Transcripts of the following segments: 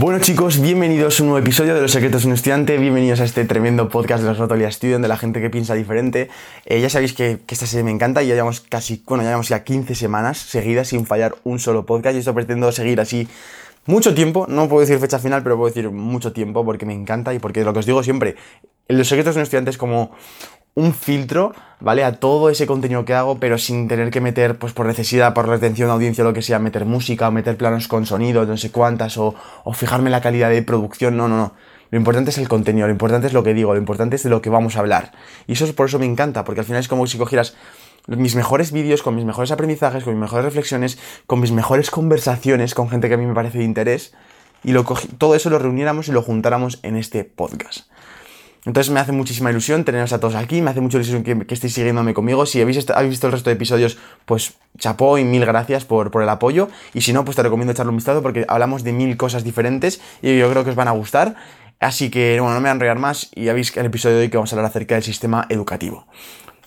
Bueno chicos, bienvenidos a un nuevo episodio de Los Secretos de un Estudiante, bienvenidos a este tremendo podcast de los Rotolia Student, de la gente que piensa diferente. Eh, ya sabéis que, esta serie me encanta y ya llevamos casi, bueno, ya llevamos ya 15 semanas seguidas sin fallar un solo podcast. Y esto pretendo seguir así mucho tiempo, no puedo decir fecha final, pero puedo decir mucho tiempo porque me encanta y porque lo que os digo siempre, los secretos de un estudiante es como un filtro, ¿vale? A todo ese contenido que hago, pero sin tener que meter, pues por necesidad, por retención de audiencia, lo que sea, meter música o meter planos con sonido, no sé cuántas, o, fijarme la calidad de producción, no, no, no. Lo importante es el contenido, lo importante es lo que digo, lo importante es de lo que vamos a hablar. Y eso es por eso me encanta, porque al final es como si cogieras mis mejores vídeos, con mis mejores aprendizajes, con mis mejores reflexiones, con mis mejores conversaciones con gente que a mí me parece de interés, y lo todo eso lo reuniéramos y lo juntáramos en este podcast. Entonces me hace muchísima ilusión teneros a todos aquí, me hace mucha ilusión que, estéis siguiéndome conmigo. Si habéis, visto el resto de episodios, pues chapó y mil gracias por, el apoyo. Y si no, pues te recomiendo echarle un vistazo porque hablamos de mil cosas diferentes y yo creo que os van a gustar. Así que, bueno, no me voy a enrollar más y ya veis el episodio de hoy que vamos a hablar acerca del sistema educativo.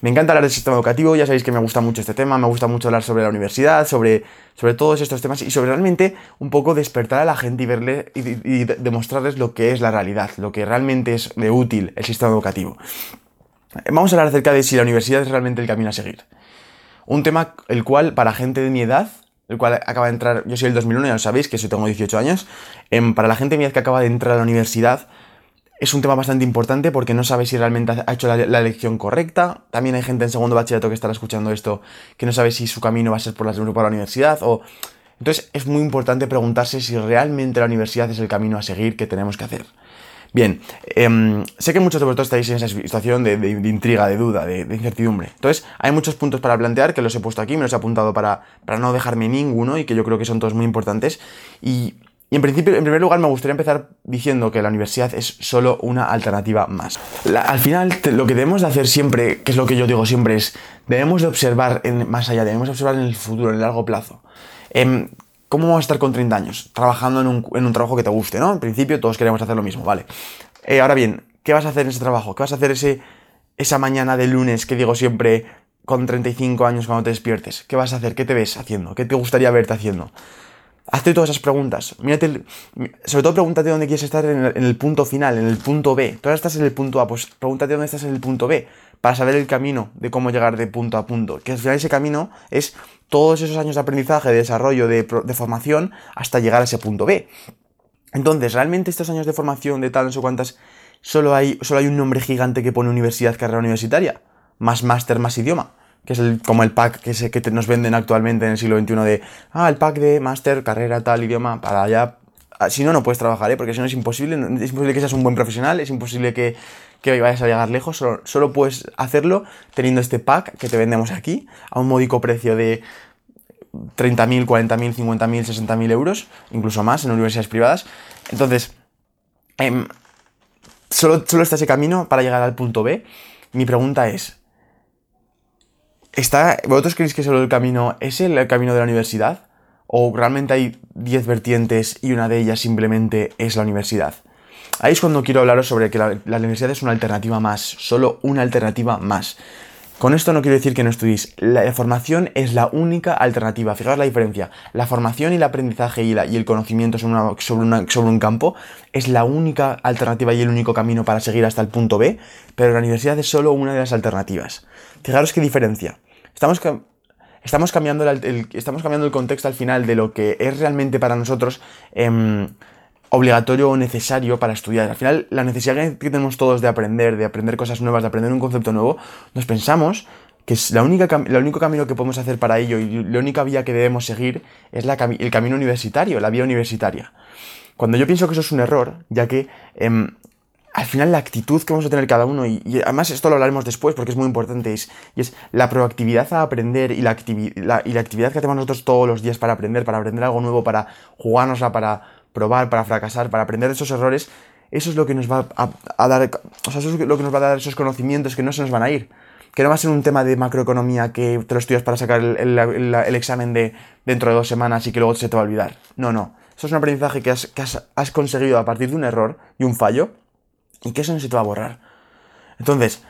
Me encanta hablar del sistema educativo, ya sabéis que me gusta mucho este tema, me gusta mucho hablar sobre la universidad, sobre, sobre todos estos temas y sobre realmente un poco despertar a la gente y verle y, demostrarles lo que es la realidad, lo que realmente es de útil el sistema educativo. Vamos a hablar acerca de si la universidad es realmente el camino a seguir. Un tema el cual para gente de mi edad, el cual acaba de entrar, yo soy el 2001, ya lo sabéis, que yo tengo 18 años, em, para la gente de mi edad que acaba de entrar a la universidad, es un tema bastante importante porque no sabe si realmente ha hecho la, elección correcta. También hay gente en segundo bachillerato que estará escuchando esto que no sabe si su camino va a ser por la, por la universidad o... Entonces es muy importante preguntarse si realmente la universidad es el camino a seguir que tenemos que hacer. Bien, em, sé que muchos de vosotros estáis en esa situación de, intriga, de duda, de, incertidumbre. Entonces, hay muchos puntos para plantear que los he puesto aquí, me los he apuntado para, para no dejarme ninguno y que yo creo que son todos muy importantes. Y y en principio, en primer lugar, me gustaría empezar diciendo que la universidad es solo una alternativa más. al final, lo que debemos de hacer siempre, que es lo que yo digo siempre, es debemos de observar en, más allá, debemos observar en el futuro, en el largo plazo. Em, ¿Cómo vamos a estar con 30 años? Trabajando en un, trabajo que te guste, ¿no? En principio todos queremos hacer lo mismo, ¿vale? Eh, ahora bien, ¿qué vas a hacer en ese trabajo? ¿Qué vas a hacer ese, esa mañana de lunes que digo siempre con 35 años cuando te despiertes? ¿Qué vas a hacer? ¿Qué te ves haciendo? ¿Qué te gustaría verte haciendo? Hazte todas esas preguntas. Mírate, sobre todo pregúntate dónde quieres estar en el, punto final, en el punto B. Tú ahora estás en el punto A, pues pregúntate dónde estás en el punto B para saber el camino de cómo llegar de punto a punto. Que al final ese camino es todos esos años de aprendizaje, de desarrollo, de, formación hasta llegar a ese punto B. Entonces, ¿realmente estos años de formación, de tal, no sé cuántas, solo hay, solo hay un nombre gigante que pone universidad, carrera universitaria? Más máster, más idioma que es el, como el pack que, que nos venden actualmente en el siglo XXI de, ah, el pack de máster, carrera, tal, idioma, para allá. Ah, si no, no puedes trabajar, ¿eh? porque si no es imposible, es imposible que seas un buen profesional, es imposible que, que vayas a llegar lejos, solo, solo, puedes hacerlo teniendo este pack que te vendemos aquí a un módico precio de 30.000, 40.000, 50.000, 60.000 euros, incluso más en universidades privadas. Entonces, eh, solo, solo está ese camino para llegar al punto B. Mi pregunta es, ¿Está, ¿Vosotros creéis que solo el camino es el camino de la universidad? ¿O realmente hay 10 vertientes y una de ellas simplemente es la universidad? Ahí es cuando quiero hablaros sobre que la, universidad es una alternativa más, solo una alternativa más. Con esto no quiero decir que no estudiéis. La formación es la única alternativa. Fijaos la diferencia. La formación y el aprendizaje y, el conocimiento sobre, un campo es la única alternativa y el único camino para seguir hasta el punto B, pero la universidad es solo una de las alternativas. Fijaros qué diferencia. Estamos, estamos, cambiando, el, estamos cambiando el contexto al final de lo que es realmente para nosotros em, obligatorio o necesario para estudiar. Al final, la necesidad que tenemos todos de aprender, de aprender cosas nuevas, de aprender un concepto nuevo, nos pensamos que es la única, el único camino que podemos hacer para ello y la única vía que debemos seguir es la, el camino universitario, la vía universitaria. Cuando yo pienso que eso es un error, ya que em, al final la actitud que vamos a tener cada uno, y, además esto lo hablaremos después porque es muy importante, es, y es la proactividad a aprender y la, y la actividad que hacemos nosotros todos los días para aprender, para aprender algo nuevo, para jugárnosla, para probar, para fracasar, para aprender esos errores, eso es lo que nos va a, dar, o sea, eso es lo que nos va a dar esos conocimientos que no se nos van a ir. que no va a ser un tema de macroeconomía que te lo estudias para sacar el, examen de dentro de dos semanas y que luego se te va a olvidar. No, no. Eso es un aprendizaje que, has, conseguido a partir de un error y un fallo y que eso no se te va a borrar. Entonces,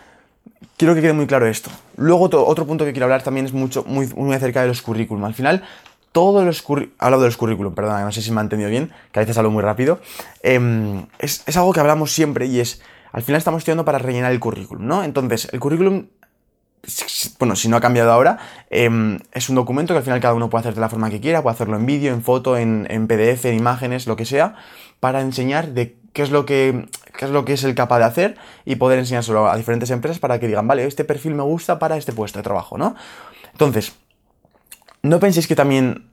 quiero que quede muy claro esto. Luego, otro punto que quiero hablar también es mucho, muy, muy acerca de los currículum. Al final, todos los hablado de los currículum, perdón, no sé si me ha entendido bien, que a veces hablo muy rápido, em, es, es, algo que hablamos siempre y es, al final estamos estudiando para rellenar el currículum, ¿no? Entonces, el currículum, bueno, si no ha cambiado ahora, em, es un documento que al final cada uno puede hacer de la forma que quiera, puede hacerlo en vídeo, en foto, en, en, PDF, en imágenes, lo que sea, para enseñar de qué es lo que qué es lo que es el capaz de hacer y poder enseñárselo a diferentes empresas para que digan, vale, este perfil me gusta para este puesto de trabajo, ¿no? Entonces, no penséis que también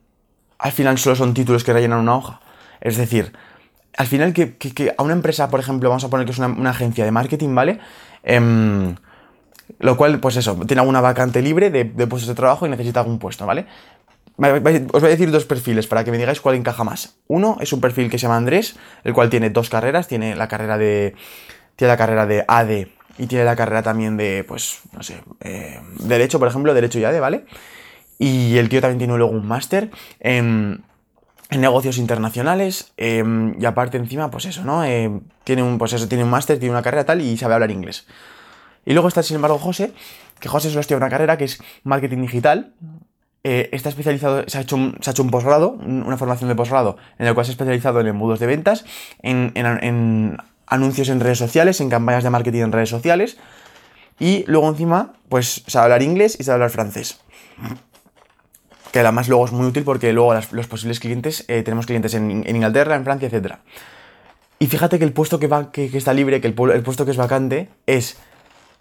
al final solo son títulos que rellenan una hoja. Es decir, al final que, a una empresa, por ejemplo, vamos a poner que es una, agencia de marketing, ¿vale? Em, lo cual, pues eso, tiene alguna vacante libre de, puestos de trabajo y necesita algún puesto, ¿vale? Os voy a decir dos perfiles para que me digáis cuál encaja más. Uno es un perfil que se llama Andrés, el cual tiene dos carreras, tiene la carrera de. Tiene la carrera de AD y tiene la carrera también de, pues, no sé, eh, Derecho, por ejemplo, Derecho y AD, ¿vale? Y el tío también tiene luego un máster en, negocios internacionales. Em, y aparte encima, pues eso, ¿no? Em, tiene un, pues eso, tiene un máster, tiene una carrera tal y sabe hablar inglés. Y luego está, sin embargo, José, que José solo estudia una carrera que es marketing digital. Eh, está especializado, se ha hecho un, se ha hecho un posgrado, una formación de posgrado, en el cual se ha especializado en embudos de ventas, en, en anuncios en redes sociales, en campañas de marketing en redes sociales. Y luego encima, pues sabe hablar inglés y sabe hablar francés que además luego es muy útil porque luego los posibles clientes, eh, tenemos clientes en, Inglaterra, en Francia, etc. Y fíjate que el puesto que, va, que, está libre, que el, puesto que es vacante, es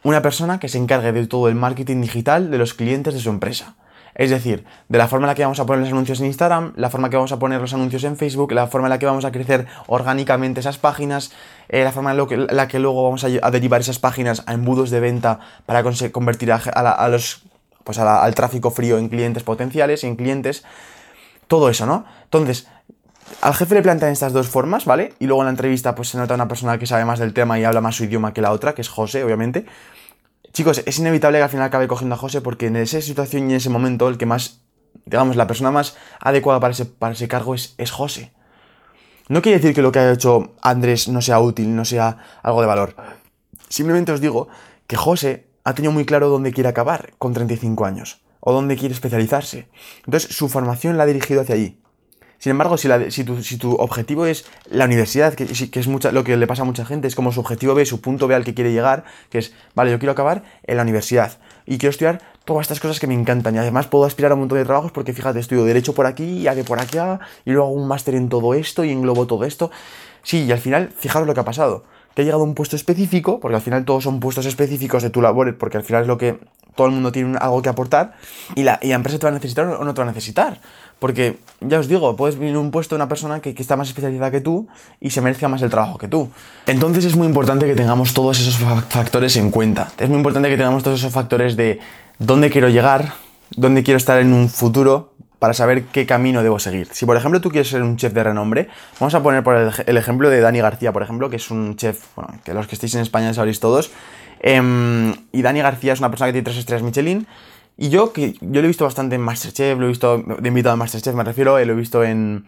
una persona que se encargue de todo el marketing digital de los clientes de su empresa. Es decir, de la forma en la que vamos a poner los anuncios en Instagram, la forma en que vamos a poner los anuncios en Facebook, la forma en la que vamos a crecer orgánicamente esas páginas, eh, la forma en la que, luego vamos a, derivar esas páginas a embudos de venta para convertir a los pues al tráfico frío en clientes potenciales en clientes, todo eso, ¿no? Entonces, al jefe le plantean estas dos formas, ¿vale? Y luego en la entrevista pues se nota una persona que sabe más del tema y habla más su idioma que la otra, que es José, obviamente. Chicos, es inevitable que al final acabe cogiendo a José porque en esa situación y en ese momento el que más, digamos, la persona más adecuada para ese, para ese cargo es, es José. No quiere decir que lo que haya hecho Andrés no sea útil, no sea algo de valor. Simplemente os digo que José ha tenido muy claro dónde quiere acabar con 35 años o dónde quiere especializarse. Entonces su formación la ha dirigido hacia allí. Sin embargo, si, tu, objetivo es la universidad, que, es lo que le pasa a mucha gente, es como su objetivo B, su punto B al que quiere llegar, que es, vale, yo quiero acabar en la universidad y quiero estudiar todas estas cosas que me encantan y además puedo aspirar a un montón de trabajos porque fíjate, estudio derecho por aquí, y de por allá y luego hago un máster en todo esto y englobo todo esto. Sí, y al final, fijaros lo que ha pasado te ha llegado un puesto específico, porque al final todos son puestos específicos de tu labor, porque al final es lo que todo el mundo tiene algo que aportar, y la, empresa te va a necesitar o no te va a necesitar. Porque, ya os digo, puedes venir un puesto de una persona que, está más especializada que tú y se merezca más el trabajo que tú. Entonces es muy importante que tengamos todos esos factores en cuenta. Es muy importante que tengamos todos esos factores de dónde quiero llegar, dónde quiero estar en un futuro, para saber qué camino debo seguir. Si por ejemplo tú quieres ser un chef de renombre, vamos a poner por el, ejemplo de Dani García, por ejemplo, que es un chef, bueno, que los que estéis en España sabréis todos. Em, y Dani García es una persona que tiene tres estrellas Michelin. Y yo, que yo lo he visto bastante en Masterchef, lo he visto de invitado a Masterchef, me refiero, lo he visto en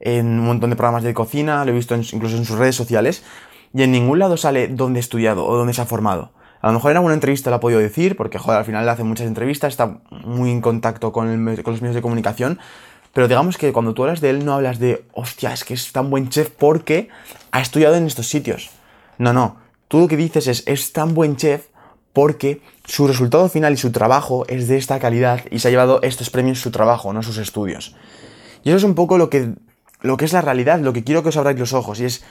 un montón de programas de cocina, lo he visto incluso en sus redes sociales. Y en ningún lado sale dónde ha estudiado o dónde se ha formado. A lo mejor en alguna entrevista lo ha podido decir, porque joder, al final le hace muchas entrevistas, está muy en contacto con, los medios de comunicación. Pero digamos que cuando tú hablas de él no hablas de, hostia, es que es tan buen chef porque ha estudiado en estos sitios. No, no. Tú lo que dices es, es tan buen chef porque su resultado final y su trabajo es de esta calidad y se ha llevado estos premios su trabajo, no sus estudios. Y eso es un poco lo que, lo que es la realidad, lo que quiero que os abráis los ojos. Y es,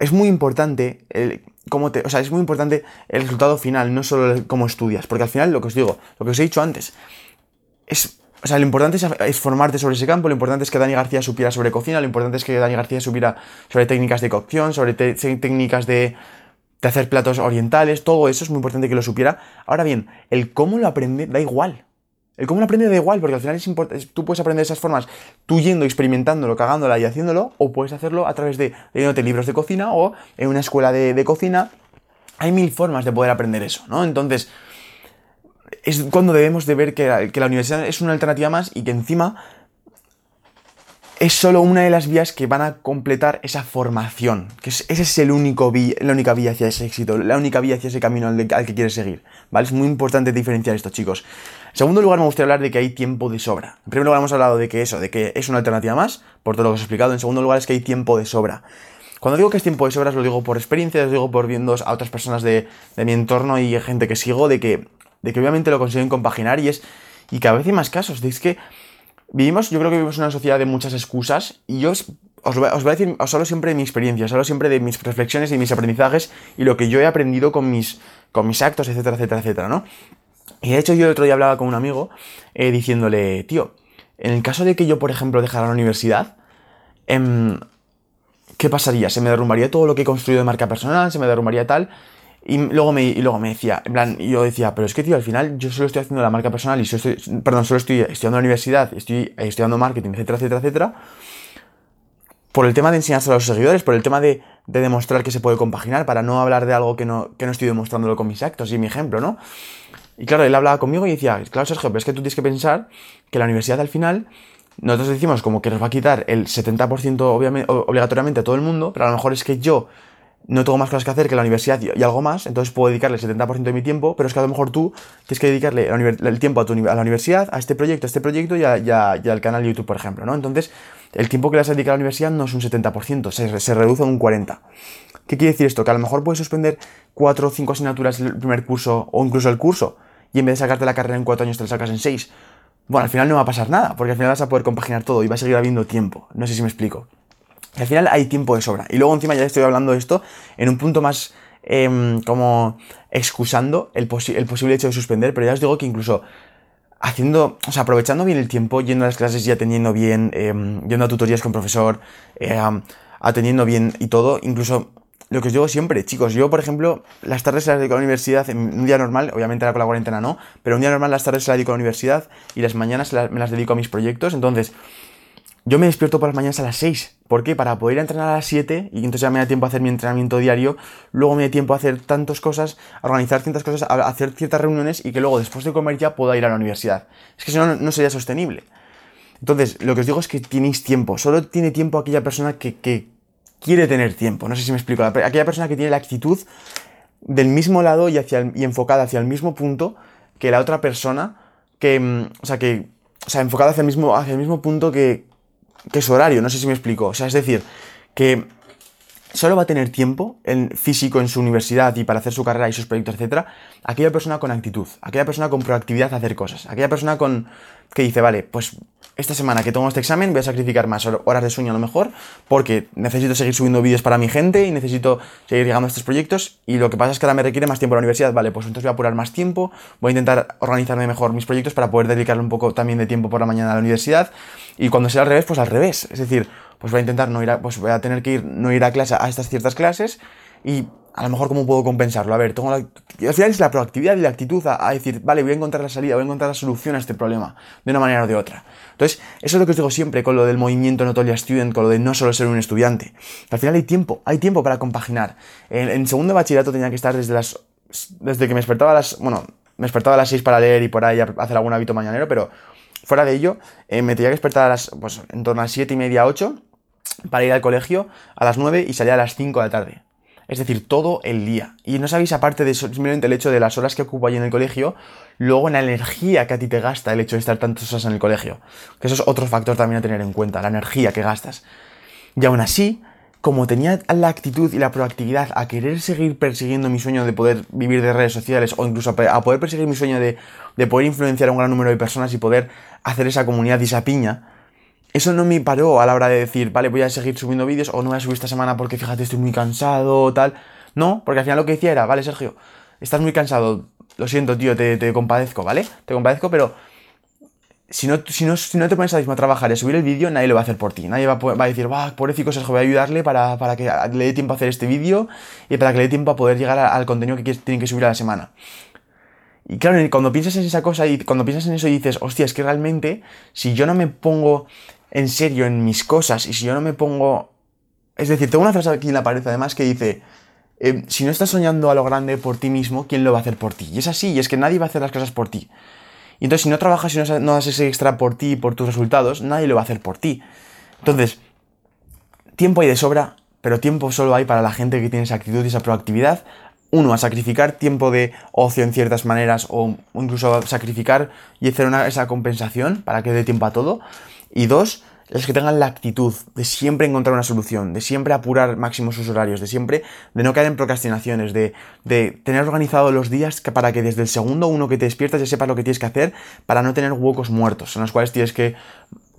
es muy importante el, cómo te, o sea, es muy importante el resultado final, no solo cómo estudias, porque al final lo que os digo, lo que os he dicho antes, es, o sea, lo importante es, formarte sobre ese campo, lo importante es que Dani García supiera sobre cocina, lo importante es que Dani García supiera sobre técnicas de cocción, sobre técnicas de, de hacer platos orientales, todo eso es muy importante que lo supiera. Ahora bien, el cómo lo aprende da igual. El cómo lo aprende da igual, porque al final es importante. Tú puedes aprender de esas formas, tú yendo, experimentándolo, cagándola y haciéndolo, o puedes hacerlo a través de leyéndote libros de cocina o en una escuela de, cocina. Hay mil formas de poder aprender eso, ¿no? Entonces, es cuando debemos de ver que la, que la universidad es una alternativa más y que encima es solo una de las vías que van a completar esa formación. Que es, ese es el único la única vía hacia ese éxito, la única vía hacia ese camino al, que quieres seguir. ¿Vale? Es muy importante diferenciar esto, chicos. En segundo lugar, me gustaría hablar de que hay tiempo de sobra. En primer lugar, hemos hablado de que eso, de que es una alternativa más, por todo lo que os he explicado. En segundo lugar, es que hay tiempo de sobra. Cuando digo que es tiempo de sobra, os lo digo por experiencia, os digo por viendo a otras personas de, mi entorno y gente que sigo, de que, de que obviamente lo consiguen compaginar y es. Y cada vez hay más casos. Es que Vivimos, yo creo que vivimos una sociedad de muchas excusas y yo os, voy, a decir, os hablo siempre de mi experiencia, os hablo siempre de mis reflexiones y mis aprendizajes y lo que yo he aprendido con mis, con mis actos, etcétera, etcétera, etcétera, ¿no? Y de hecho yo el otro día hablaba con un amigo eh, diciéndole, tío, en el caso de que yo, por ejemplo, dejara la universidad, em, ¿qué pasaría? ¿Se me derrumbaría todo lo que he construido de marca personal? ¿Se me derrumbaría tal? Y luego, me, luego me decía, en plan, yo decía, pero es que, tío, al final yo solo estoy haciendo la marca personal y solo estoy, perdón, solo estoy estudiando la universidad, estoy estudiando marketing, etcétera, etcétera, etcétera, por el tema de enseñarse a los seguidores, por el tema de, de, demostrar que se puede compaginar, para no hablar de algo que no, que no estoy demostrándolo con mis actos y mi ejemplo, ¿no? Y claro, él hablaba conmigo y decía, claro, Sergio, pero es que tú tienes que pensar que la universidad al final, nosotros decimos como que nos va a quitar el 70% obviamente, obligatoriamente a todo el mundo, pero a lo mejor es que yo no tengo más cosas que hacer que la universidad y, algo más, entonces puedo dedicarle el 70% de mi tiempo, pero es que a lo mejor tú tienes que dedicarle el tiempo a, tu, a la universidad, a este proyecto, a este proyecto y, al canal de YouTube, por ejemplo, ¿no? Entonces, el tiempo que le has dedicado a la universidad no es un 70%, se, se reduce a un 40%. ¿Qué quiere decir esto? Que a lo mejor puedes suspender 4 o 5 asignaturas el primer curso o incluso el curso y en vez de sacarte la carrera en 4 años te la sacas en 6. Bueno, al final no va a pasar nada, porque al final vas a poder compaginar todo y va a seguir habiendo tiempo. No sé si me explico al final hay tiempo de sobra. Y luego encima ya estoy hablando de esto en un punto más em, como excusando el, posible hecho de suspender, pero ya os digo que incluso haciendo, o sea, aprovechando bien el tiempo, yendo a las clases y atendiendo bien, em, yendo a tutorías con profesor, em, atendiendo bien y todo, incluso lo que os digo siempre, chicos, yo por ejemplo, las tardes se las dedico a la universidad en un día normal, obviamente ahora con la cuarentena no, pero un día normal las tardes se las dedico a la universidad y las mañanas me las dedico a mis proyectos, entonces yo me despierto por las mañanas a las 6. ¿Por qué? Para poder entrenar a las 7 y entonces ya me da tiempo a hacer mi entrenamiento diario. Luego me da tiempo a hacer tantas cosas, a organizar ciertas cosas, a hacer ciertas reuniones y que luego después de comer ya pueda ir a la universidad. Es que si no, no sería sostenible. Entonces, lo que os digo es que tenéis tiempo. Solo tiene tiempo aquella persona que, quiere tener tiempo. No sé si me explico. Aquella persona que tiene la actitud del mismo lado y, hacia y enfocada hacia el mismo punto que la otra persona que, mm, o sea, que, o sea, enfocada hacia el mismo, hacia el mismo punto que, que su horario, no sé si me explico. O sea, es decir, que solo va a tener tiempo en físico en su universidad y para hacer su carrera y sus proyectos, etcétera, aquella persona con actitud, aquella persona con proactividad a hacer cosas, aquella persona con que dice, vale, pues esta semana que tomo este examen voy a sacrificar más horas de sueño a lo mejor porque necesito seguir subiendo vídeos para mi gente y necesito seguir llegando a estos proyectos y lo que pasa es que ahora me requiere más tiempo la universidad, vale, pues entonces voy a apurar más tiempo, voy a intentar organizarme mejor mis proyectos para poder dedicarle un poco también de tiempo por la mañana a la universidad y cuando sea al revés, pues al revés, es decir, pues voy a intentar no ir a, pues voy a tener que ir, no ir a clase a estas ciertas clases y a lo mejor cómo puedo compensarlo. A ver, tengo al final es la proactividad y la actitud a, decir, vale, voy a encontrar la salida, voy a encontrar la solución a este problema, de una manera o de otra. Entonces, eso es lo que os digo siempre con lo del movimiento Notolia Student, con lo de no solo ser un estudiante. Al final hay tiempo, hay tiempo para compaginar. En, segundo bachillerato tenía que estar desde las, desde que me despertaba a las, bueno, me despertaba a las 6 para leer y por ahí hacer algún hábito mañanero, pero fuera de ello, eh, me tenía que despertar a las, pues, en torno a las 7 y media, 8 para ir al colegio a las 9 y salir a las 5 de la tarde. Es decir, todo el día. Y no sabéis, aparte de simplemente el hecho de las horas que ocupo allí en el colegio, luego la energía que a ti te gasta el hecho de estar tantas horas en el colegio. Que eso es otro factor también a tener en cuenta, la energía que gastas. Y aún así, como tenía la actitud y la proactividad a querer seguir persiguiendo mi sueño de poder vivir de redes sociales o incluso a poder perseguir mi sueño de, de poder influenciar a un gran número de personas y poder hacer esa comunidad y esa piña, eso no me paró a la hora de decir, vale, voy a seguir subiendo vídeos o no voy a subir esta semana porque fíjate, estoy muy cansado o tal. No, porque al final lo que decía era, vale, Sergio, estás muy cansado, lo siento, tío, te, compadezco, ¿vale? Te compadezco, pero si no, si, no, si no te pones a mismo a trabajar y a subir el vídeo, nadie lo va a hacer por ti. Nadie va, a decir, va, pobrecito Sergio, voy a ayudarle para, para, que le dé tiempo a hacer este vídeo y para que le dé tiempo a poder llegar al contenido que tienen que subir a la semana. Y claro, cuando piensas en esa cosa y cuando piensas en eso y dices, hostia, es que realmente, si yo no me pongo en serio en mis cosas y si yo no me pongo... Es decir, tengo una frase aquí en la pared además que dice, eh, si no estás soñando a lo grande por ti mismo, ¿quién lo va a hacer por ti? Y es así, y es que nadie va a hacer las cosas por ti. Y entonces si no trabajas y no, no das ese extra por ti y por tus resultados, nadie lo va a hacer por ti. Entonces, tiempo hay de sobra, pero tiempo solo hay para la gente que tiene esa actitud y esa proactividad. Uno, a sacrificar tiempo de ocio en ciertas maneras o incluso a sacrificar y hacer una, esa compensación para que dé tiempo a todo. Y dos, los que tengan la actitud de siempre encontrar una solución, de siempre apurar máximo sus horarios, de siempre, de no caer en procrastinaciones, de, de tener organizado los días para que desde el segundo uno que te despiertas ya sepas lo que tienes que hacer para no tener huecos muertos en los cuales tienes que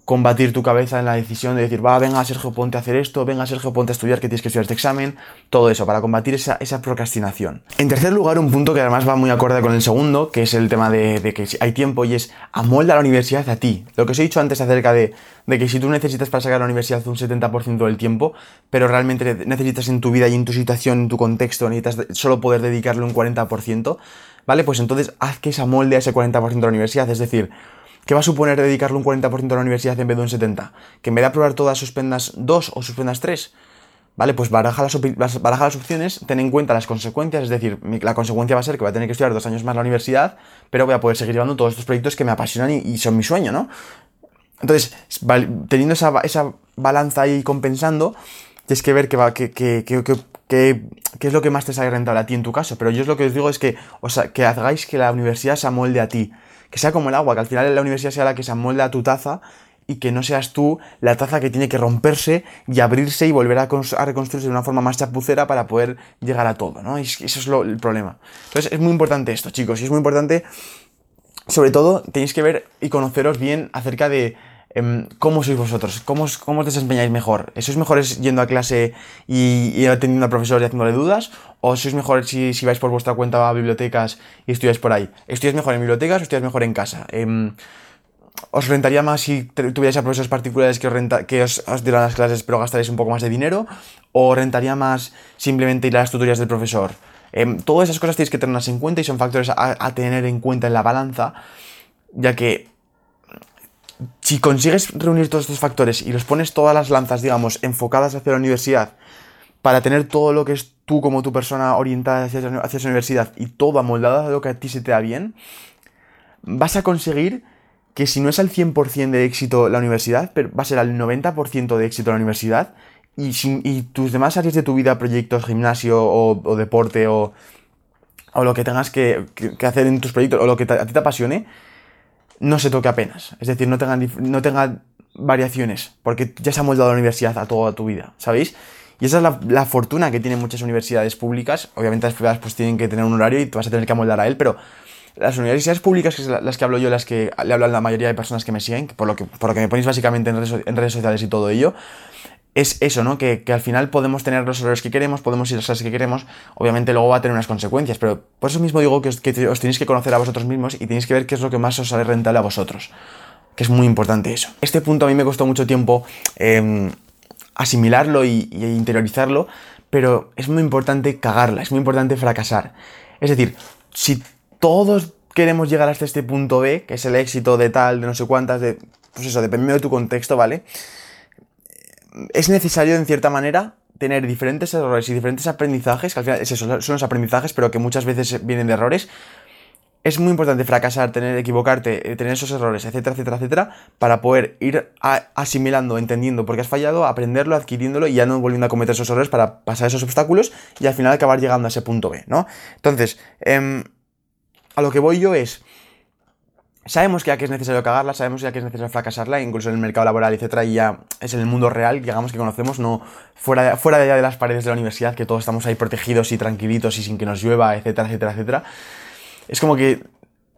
combatir tu cabeza en la decisión de decir, va, venga Sergio, ponte a hacer esto, venga Sergio, ponte a estudiar que tienes que estudiar este examen, todo eso, para combatir esa, esa procrastinación. En tercer lugar, un punto que además va muy acorde con el segundo, que es el tema de, de que hay tiempo y es amolda la universidad a ti. Lo que os he dicho antes acerca de, de que si tú necesitas para sacar la universidad un 70% del tiempo, pero realmente necesitas en tu vida y en tu situación, en tu contexto, necesitas solo poder dedicarle un 40%, ¿vale? Pues entonces haz que se amolde a ese 40% de la universidad, es decir, ¿Qué va a suponer dedicarle un 40% a la universidad en vez de un 70%? Que en vez de aprobar todas, suspendas dos o suspendas tres. ¿Vale? Pues baraja las, baraja las opciones, ten en cuenta las consecuencias, es decir, la consecuencia va a ser que voy a tener que estudiar dos años más la universidad, pero voy a poder seguir llevando todos estos proyectos que me apasionan y, son mi sueño, ¿no? Entonces, teniendo esa, esa, balanza ahí compensando, tienes que ver qué es lo que más te sale rentable a ti en tu caso. Pero yo es lo que os digo es que, o que hagáis que la universidad se amolde a ti que sea como el agua, que al final la universidad sea la que se amolda a tu taza y que no seas tú la taza que tiene que romperse y abrirse y volver a, reconstruirse de una forma más chapucera para poder llegar a todo, ¿no? eso es lo, el problema. Entonces es muy importante esto, chicos, y es muy importante, sobre todo, tenéis que ver y conoceros bien acerca de cómo sois vosotros, cómo, cómo os desempeñáis mejor. ¿Sois mejores yendo a clase y, y atendiendo al profesor y haciéndole dudas? ¿O sois mejor si, si, vais por vuestra cuenta a bibliotecas y estudiáis por ahí? ¿Estudiáis mejor en bibliotecas o estudiáis mejor en casa? Em, ¿Os rentaría más si tuvierais a profesores particulares que, os, renta, que os, dieran las clases pero gastaréis un poco más de dinero? ¿O rentaría más simplemente ir a las tutorías del profesor? Em, todas esas cosas tienes que tenerlas en cuenta y son factores a tener en cuenta en la balanza, ya que si consigues reunir todos estos factores y los pones todas las lanzas, digamos, enfocadas hacia la universidad, para tener todo lo que es tú como tu persona orientada hacia, hacia esa universidad y todo amoldado a lo que a ti se te da bien, vas a conseguir que si no es al 100% de éxito la universidad, pero va a ser al 90% de éxito la universidad y, tus demás áreas de tu vida, proyectos, gimnasio o, deporte o, lo que tengas que, hacer en tus proyectos o lo que a ti te apasione, no se toque apenas. Es decir, no tenga, no tenga variaciones, porque ya se ha moldado la universidad a toda tu vida, ¿sabéis? Y esa es la, fortuna que tienen muchas universidades públicas. Obviamente las privadas pues tienen que tener un horario y tú vas a tener que amoldar a él, pero las universidades públicas, que son las que hablo yo, las que le hablan la mayoría de personas que me siguen, por lo que, por lo que me ponéis básicamente en redes, sociales y todo ello, es eso, ¿no? Que, al final podemos tener los horarios que queremos, podemos ir a las clases que queremos, obviamente luego va a tener unas consecuencias, pero por eso mismo digo que os, tenéis que conocer a vosotros mismos y tenéis que ver qué es lo que más os sale rentable a vosotros, que es muy importante eso. Este punto a mí me costó mucho tiempo em, asimilarlo y, interiorizarlo, pero es muy importante cagarla, es muy importante fracasar. Es decir, si todos queremos llegar hasta este punto B, que es el éxito de tal, de no sé cuántas, de, pues eso, dependiendo de tu contexto, ¿vale? Es necesario, en cierta manera, tener diferentes errores y diferentes aprendizajes, que al final son los aprendizajes, pero que muchas veces vienen de errores, es muy importante fracasar, tener, equivocarte, eh, tener esos errores, etcétera, etcétera, etcétera, para poder ir asimilando, entendiendo por qué has fallado, aprenderlo, adquiriéndolo y ya no volviendo a cometer esos errores para pasar esos obstáculos y al final acabar llegando a ese punto B, ¿no? Entonces, em, a lo que voy yo es, sabemos que ya que es necesario cagarla, sabemos que es necesario fracasarla, incluso en el mercado laboral, etcétera, y ya es en el mundo real, digamos que conocemos, no fuera de, fuera de allá de las paredes de la universidad, que todos estamos ahí protegidos y tranquilitos y sin que nos llueva, etcétera, etcétera, etcétera es como que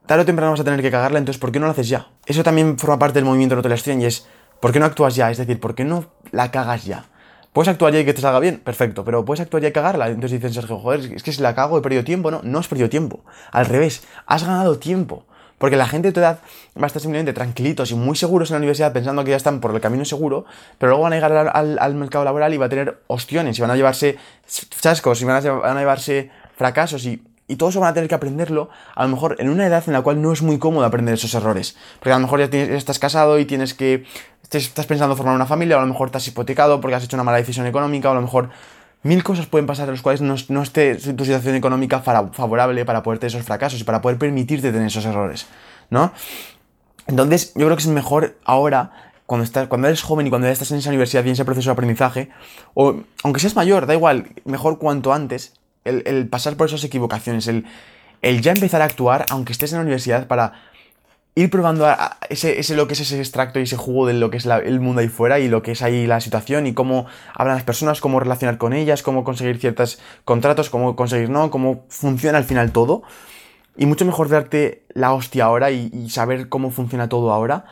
tarde o temprano vamos a tener que cagarla, entonces ¿por qué no lo haces ya? Eso también forma parte del movimiento de la y es ¿por qué no actúas ya? Es decir, ¿por qué no la cagas ya? ¿Puedes actuar ya y que te salga bien? Perfecto, pero ¿puedes actuar ya y cagarla? Entonces dicen Sergio, joder, es que si la cago he perdido tiempo, ¿no? No has perdido tiempo. Al revés, has ganado tiempo. Porque la gente de tu edad va a estar simplemente tranquilitos y muy seguros en la universidad pensando que ya están por el camino seguro, pero luego van a llegar al, mercado laboral y va a tener ostiones y van a llevarse chascos y van a, llevarse fracasos y y todos van a tener que aprenderlo, a lo mejor en una edad en la cual no es muy cómodo aprender esos errores. Porque a lo mejor ya, estás casado y tienes que. Estás pensando formar una familia, o a lo mejor estás hipotecado porque has hecho una mala decisión económica, o a lo mejor mil cosas pueden pasar en las cuales no, no esté tu situación económica favorable para poder tener esos fracasos y para poder permitirte tener esos errores, ¿no? Entonces, yo creo que es mejor ahora, cuando, estás, cuando eres joven y cuando ya estás en esa universidad y en ese proceso de aprendizaje, o aunque seas mayor, da igual, mejor cuanto antes, el, pasar por esas equivocaciones, el, el, ya empezar a actuar, aunque estés en la universidad, para ir probando ese, ese, lo que es ese extracto y ese jugo de lo que es el mundo ahí fuera y lo que es ahí la situación y cómo hablan las personas, cómo relacionar con ellas, cómo conseguir ciertos contratos, cómo conseguir no, cómo funciona al final todo. Y mucho mejor darte la hostia ahora y, saber cómo funciona todo ahora,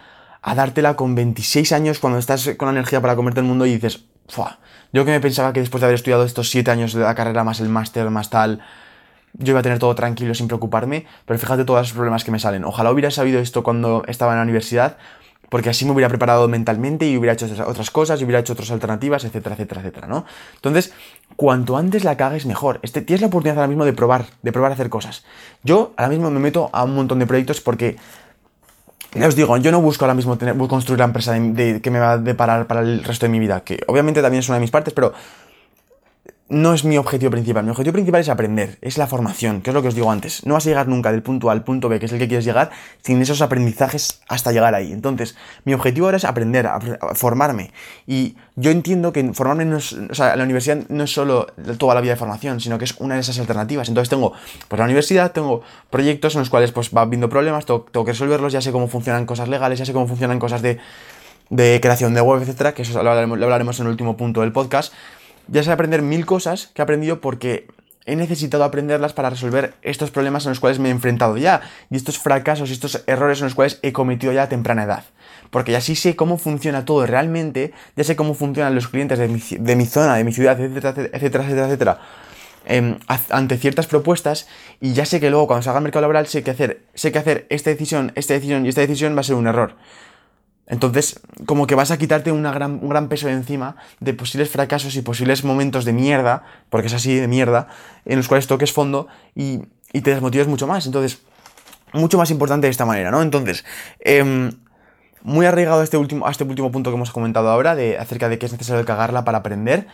a dártela con 26 años cuando estás con la energía para comerte el mundo y dices, Fua, yo que me pensaba que después de haber estudiado estos 7 años de la carrera, más el máster, más tal, yo iba a tener todo tranquilo sin preocuparme, pero fíjate todos los problemas que me salen. Ojalá hubiera sabido esto cuando estaba en la universidad, porque así me hubiera preparado mentalmente y hubiera hecho otras cosas y hubiera hecho otras alternativas, etcétera, etcétera, etcétera, ¿no? Entonces, cuanto antes la cagues, mejor. Este, tienes la oportunidad ahora mismo de probar, de probar a hacer cosas. Yo ahora mismo me meto a un montón de proyectos porque, ya os digo, yo no busco ahora mismo construir la empresa que me va a deparar para el resto de mi vida, que obviamente también es una de mis partes, pero no es mi objetivo principal. Mi objetivo principal es aprender, es la formación, que es lo que os digo antes. No vas a llegar nunca del punto A al punto B, que es el que quieres llegar, sin esos aprendizajes hasta llegar ahí. Entonces, mi objetivo ahora es aprender, a, formarme. Y yo entiendo que formarme no es, o sea, la universidad no es solo toda la vida de formación, sino que es una de esas alternativas. Entonces tengo, pues la universidad, tengo proyectos en los cuales pues va viendo problemas, tengo, que resolverlos, ya sé cómo funcionan cosas legales, ya sé cómo funcionan cosas de, de creación de web, etcétera, que eso lo hablaremos, lo hablaremos en el último punto del podcast ya sé aprender mil cosas que he aprendido porque he necesitado aprenderlas para resolver estos problemas en los cuales me he enfrentado ya y estos fracasos y estos errores en los cuales he cometido ya a temprana edad. Porque ya sí sé cómo funciona todo realmente, ya sé cómo funcionan los clientes de mi, zona, de mi ciudad, etcétera, etcétera, etcétera, etcétera, em, ante ciertas propuestas y ya sé que luego cuando salga al mercado laboral sé que hacer, sé que hacer esta decisión, esta decisión y esta decisión va a ser un error. Entonces, como que vas a quitarte gran, un gran peso de encima de posibles fracasos y posibles momentos de mierda, porque es así, de mierda, en los cuales toques fondo y, te desmotives mucho más. Entonces, mucho más importante de esta manera, ¿no? Entonces, em, muy arraigado a este, último, a este último punto que hemos comentado ahora, de, acerca de que es necesario cagarla para aprender,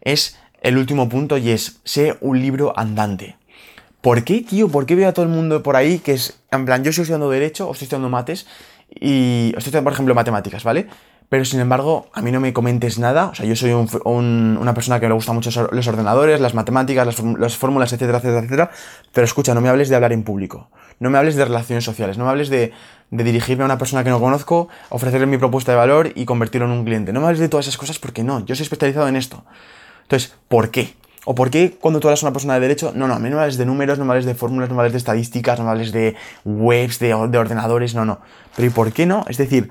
es el último punto y es, sé un libro andante. ¿Por qué, tío? ¿Por qué veo a todo el mundo por ahí que es, en plan, yo estoy estudiando Derecho o estoy estudiando Mates y estoy estudiando, por ejemplo, matemáticas, ¿vale? Pero sin embargo, a mí no me comentes nada. O sea, yo soy una persona que le gusta mucho los ordenadores, las matemáticas, las, fórmulas, etcétera, etcétera, etcétera. Pero escucha, no me hables de hablar en público. No me hables de relaciones sociales. No me hables de, de dirigirme a una persona que no conozco, ofrecerle mi propuesta de valor y convertirlo en un cliente. No me hables de todas esas cosas porque no. Yo soy especializado en esto. Entonces, ¿por qué? ¿O por qué cuando tú hablas a una persona de derecho, no, no, a mí no me hables de números, no me hables de fórmulas, no me hables de estadísticas, no me hables de webs, de, ordenadores, no, no. Pero ¿y por qué no? Es decir,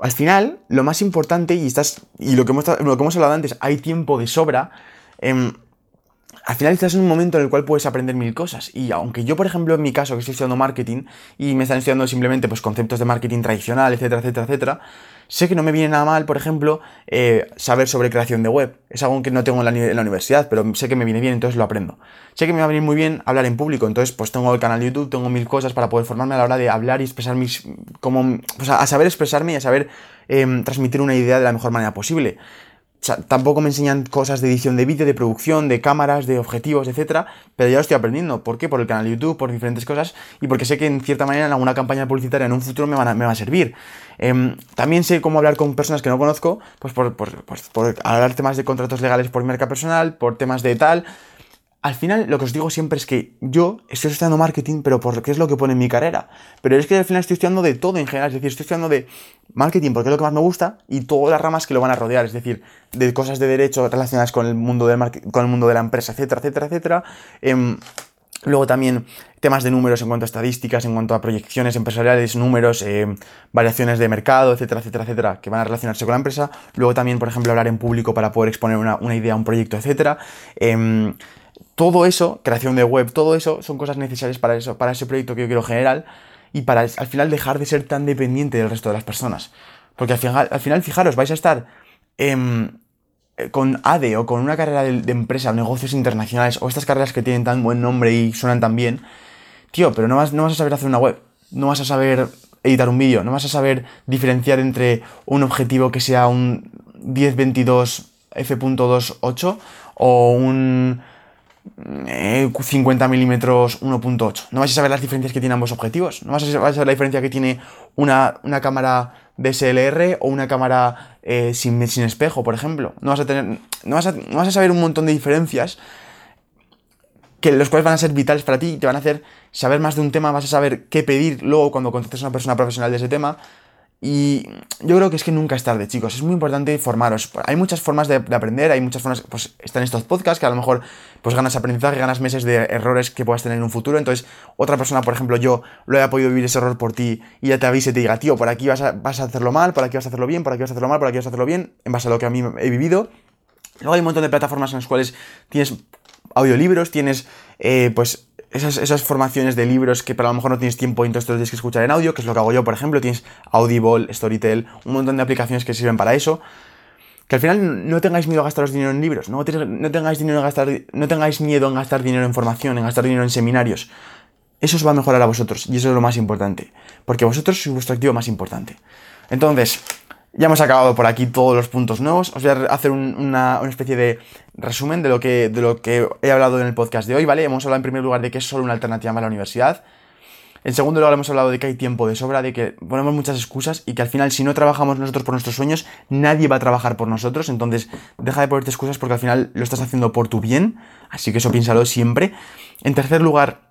al final, lo más importante, y, estás, y lo, que hemos, lo que hemos hablado antes, hay tiempo de sobra, em, al final estás en un momento en el cual puedes aprender mil cosas. Y aunque yo, por ejemplo, en mi caso, que estoy estudiando marketing y me están estudiando simplemente pues, conceptos de marketing tradicional, etcétera, etcétera, etcétera, Sé que no me viene nada mal, por ejemplo, eh, saber sobre creación de web. Es algo que no tengo en la, universidad, pero sé que me viene bien, entonces lo aprendo. Sé que me va a venir muy bien hablar en público, entonces pues tengo el canal de YouTube, tengo mil cosas para poder formarme a la hora de hablar y expresar mis... como... A, saber expresarme y a saber em, transmitir una idea de la mejor manera posible tampoco me enseñan cosas de edición de vídeo, de producción, de cámaras, de objetivos, etcétera, pero ya lo estoy aprendiendo. ¿Por qué? Por el canal de YouTube, por diferentes cosas y porque sé que en cierta manera en alguna campaña publicitaria en un futuro me, me va a servir. Em, también sé cómo hablar con personas que no conozco, pues por, por, por hablar temas de contratos legales por marca personal, por temas de tal, al final lo que os digo siempre es que yo estoy estudiando marketing, pero porque es lo que pone en mi carrera. Pero es que al final estoy estudiando de todo en general, es decir, estoy estudiando de marketing porque es lo que más me gusta y todas las ramas que lo van a rodear, es decir, de cosas de derecho relacionadas con el mundo, del con el mundo de la empresa, etcétera, etcétera, etcétera. Em, luego también temas de números en cuanto a estadísticas, en cuanto a proyecciones empresariales, números, em, variaciones de mercado, etcétera, etcétera, etcétera, que van a relacionarse con la empresa. Luego también, por ejemplo, hablar en público para poder exponer una, una idea, un proyecto, etcétera. Em, todo eso, creación de web, todo eso son cosas necesarias para eso, para ese proyecto que yo quiero generar y para al final dejar de ser tan dependiente del resto de las personas. Porque al final, al final fijaros, vais a estar em, con ADE o con una carrera de, empresa, negocios internacionales o estas carreras que tienen tan buen nombre y suenan tan bien, tío, pero no vas, no vas a saber hacer una web, no vas a saber editar un vídeo, no vas a saber diferenciar entre un objetivo que sea un 10-22 f.28 o un 50 eh, milímetros 1.8. No vais a saber las diferencias que tienen ambos objetivos. No vas a saber la diferencia que tiene una, una cámara DSLR o una cámara eh, sin, sin, espejo, por ejemplo. No vas, a tener, no, vas no vas a saber un montón de diferencias que los cuales van a ser vitales para ti y te van a hacer saber más de un tema, vas a saber qué pedir luego cuando contactes a una persona profesional de ese tema y yo creo que es que nunca es tarde, chicos. Es muy importante formaros. Hay muchas formas de, aprender, hay muchas formas. Pues están estos podcasts que a lo mejor pues ganas aprendizaje, ganas meses de errores que puedas tener en un futuro. Entonces, otra persona, por ejemplo, yo lo he podido vivir ese error por ti y ya te avise te diga, tío, por aquí vas a, vas a hacerlo mal, por aquí vas a hacerlo bien, por aquí vas a hacerlo mal, por aquí vas a hacerlo bien, en base a lo que a mí he vivido. Luego hay un montón de plataformas en las cuales tienes audiolibros, tienes eh, pues esas, formaciones de libros que para lo mejor no tienes tiempo y entonces los tienes que escuchar en audio, que es lo que hago yo, por ejemplo, tienes Audible, Storytel, un montón de aplicaciones que sirven para eso. Que al final no tengáis miedo a gastaros dinero en libros, no, tengáis, dinero en gastar, no tengáis miedo en gastar dinero en formación, en gastar dinero en seminarios. Eso os va a mejorar a vosotros y eso es lo más importante, porque vosotros sois vuestro activo más importante. Entonces, ya hemos acabado por aquí todos los puntos nuevos. Os voy a hacer una, especie de resumen de lo, que, de lo que he hablado en el podcast de hoy, ¿vale? Hemos hablado en primer lugar de que es solo una alternativa a la universidad. En segundo lugar hemos hablado de que hay tiempo de sobra, de que ponemos muchas excusas y que al final si no trabajamos nosotros por nuestros sueños, nadie va a trabajar por nosotros. Entonces deja de ponerte excusas porque al final lo estás haciendo por tu bien. Así que eso piénsalo siempre. En tercer lugar,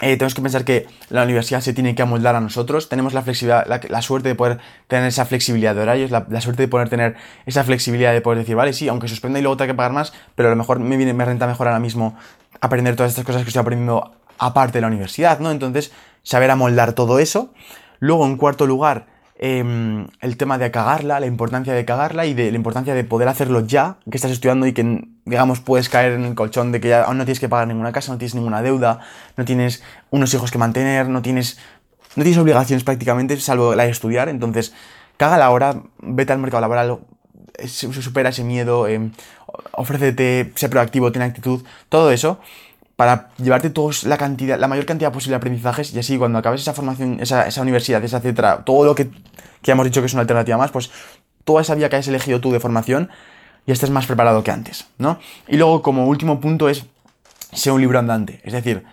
eh, tenemos que pensar que la universidad se tiene que amoldar a nosotros. Tenemos la flexibilidad, la, suerte de poder tener esa flexibilidad de horarios, la, suerte de poder tener esa flexibilidad de poder decir, vale, sí, aunque suspenda y luego tenga que pagar más, pero a lo mejor me, me renta mejor ahora mismo aprender todas estas cosas que estoy aprendiendo aparte de la universidad, ¿no? Entonces, saber amoldar todo eso. Luego, en cuarto lugar, Em, el tema de cagarla, la importancia de cagarla y de la importancia de poder hacerlo ya, que estás estudiando y que, digamos, puedes caer en el colchón de que ya no tienes que pagar ninguna casa, no tienes ninguna deuda, no tienes unos hijos que mantener, no tienes, no tienes obligaciones prácticamente, salvo la de estudiar, entonces, cágala ahora, vete al mercado laboral, supera ese miedo, eh, ofrécete, sé proactivo, ten actitud, todo eso para llevarte todos la cantidad, la mayor cantidad posible de aprendizajes y así cuando acabes esa formación, esa, esa universidad, esa etcétera, todo lo que, que hemos dicho que es una alternativa más, pues toda esa vía que has elegido tú de formación ya estés más preparado que antes, ¿no? Y luego como último punto es ser un libro andante, es decir,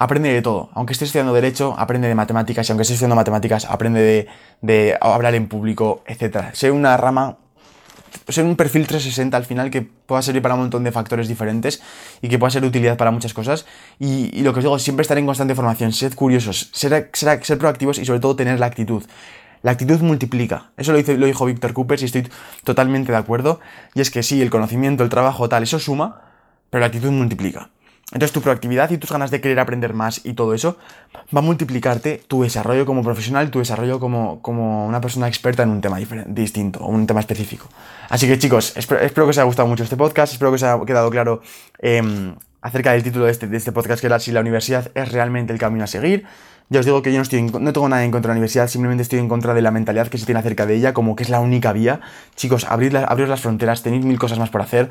aprende de todo. Aunque estés estudiando Derecho, aprende de matemáticas. Y aunque estés estudiando matemáticas, aprende de, de hablar en público, etc. Sé una rama ser un perfil 360 al final que pueda servir para un montón de factores diferentes y que pueda ser de utilidad para muchas cosas. Y, lo que os digo, siempre estar en constante formación, sed curiosos, ser, ser, proactivos y sobre todo tener la actitud. La actitud multiplica. Eso lo, hizo, lo dijo Víctor Cooper y estoy totalmente de acuerdo. Y es que sí, el conocimiento, el trabajo, tal, eso suma, pero la actitud multiplica. Entonces tu proactividad y tus ganas de querer aprender más y todo eso va a multiplicarte tu desarrollo como profesional, tu desarrollo como, como una persona experta en un tema distinto un tema específico. Así que chicos, espero, que os haya gustado mucho este podcast, espero que os haya quedado claro em, acerca del título de este, de este podcast, que era si la universidad es realmente el camino a seguir. Ya os digo que yo no, estoy no tengo nada en contra de la universidad, simplemente estoy en contra de la mentalidad que se tiene acerca de ella, como que es la única vía. Chicos, abrid, abrid las fronteras, tenéis mil cosas más por hacer.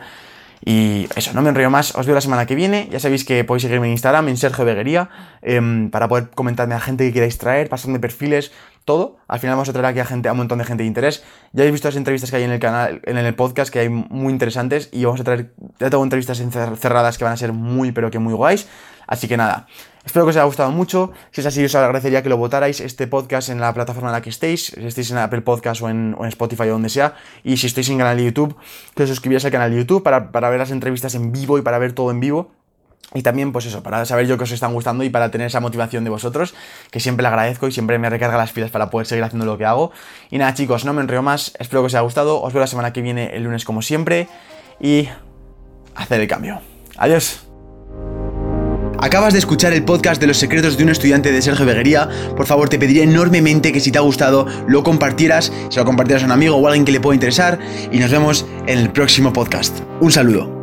Y eso, no me enrollo más, os veo la semana que viene. Ya sabéis que podéis seguirme en Instagram, en Sergio Beguería, em, para poder comentarme a gente que queráis traer, pasarme perfiles, todo. Al final vamos a traer aquí a, gente, a un montón de gente de interés. Ya habéis visto las entrevistas que hay en el canal, en el podcast, que hay muy interesantes. Y vamos a traer, ya tengo entrevistas cerradas que van a ser muy, pero que muy guays. Así que nada, espero que os haya gustado mucho. Si es así, os agradecería que lo votarais este podcast en la plataforma en la que estéis, si estéis en Apple Podcast o en, Spotify o donde sea. Y si estáis en canal de YouTube, que os suscribáis al canal de YouTube para, para ver las entrevistas en vivo y para ver todo en vivo. Y también, pues eso, para saber yo que os están gustando y para tener esa motivación de vosotros, que siempre le agradezco y siempre me recarga las pilas para poder seguir haciendo lo que hago. Y nada, chicos, no me enreo más, espero que os haya gustado, os veo la semana que viene el lunes como siempre y hacer el cambio. Adiós. Acabas de escuchar el podcast de los secretos de un estudiante de Sergio Beguería. Por favor, te pediría enormemente que si te ha gustado lo compartieras, se lo compartieras a un amigo o a alguien que le pueda interesar y nos vemos en el próximo podcast. Un saludo.